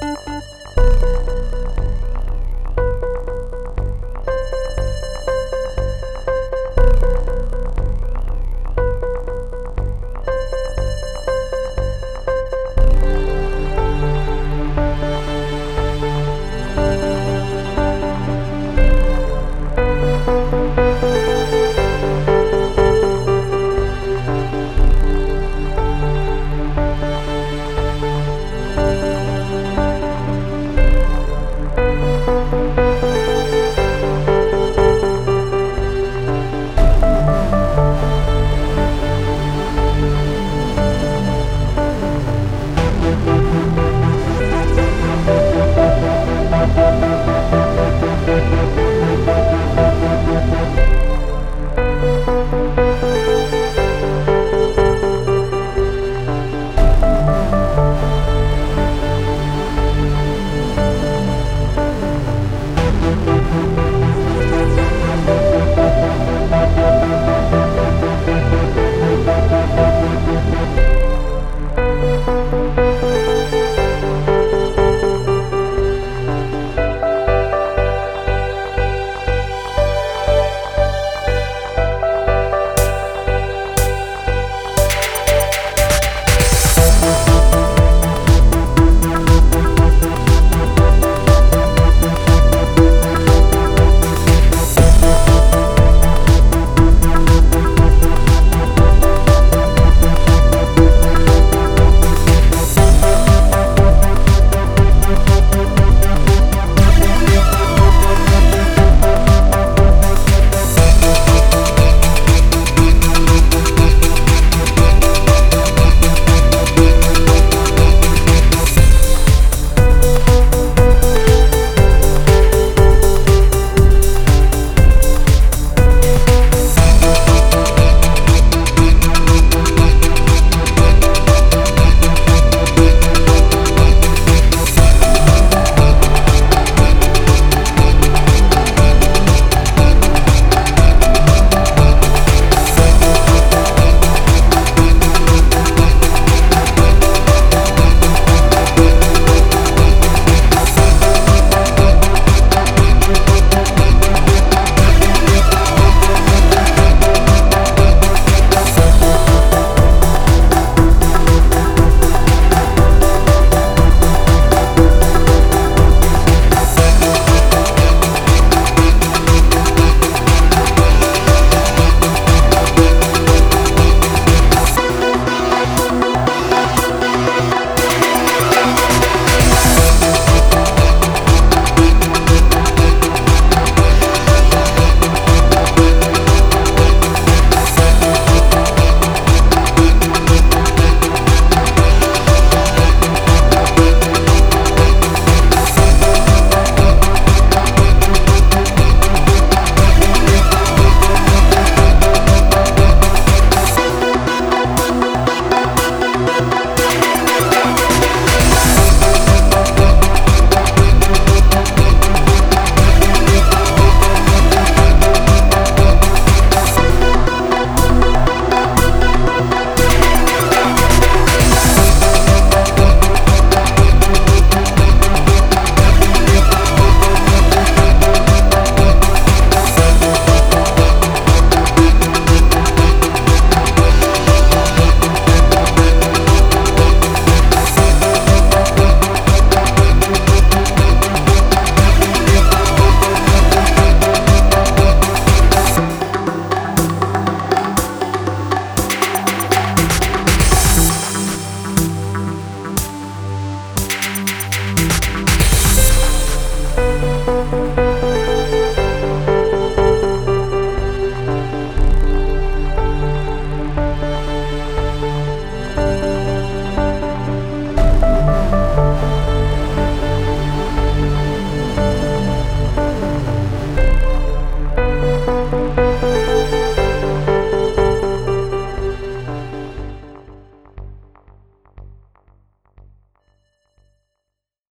Música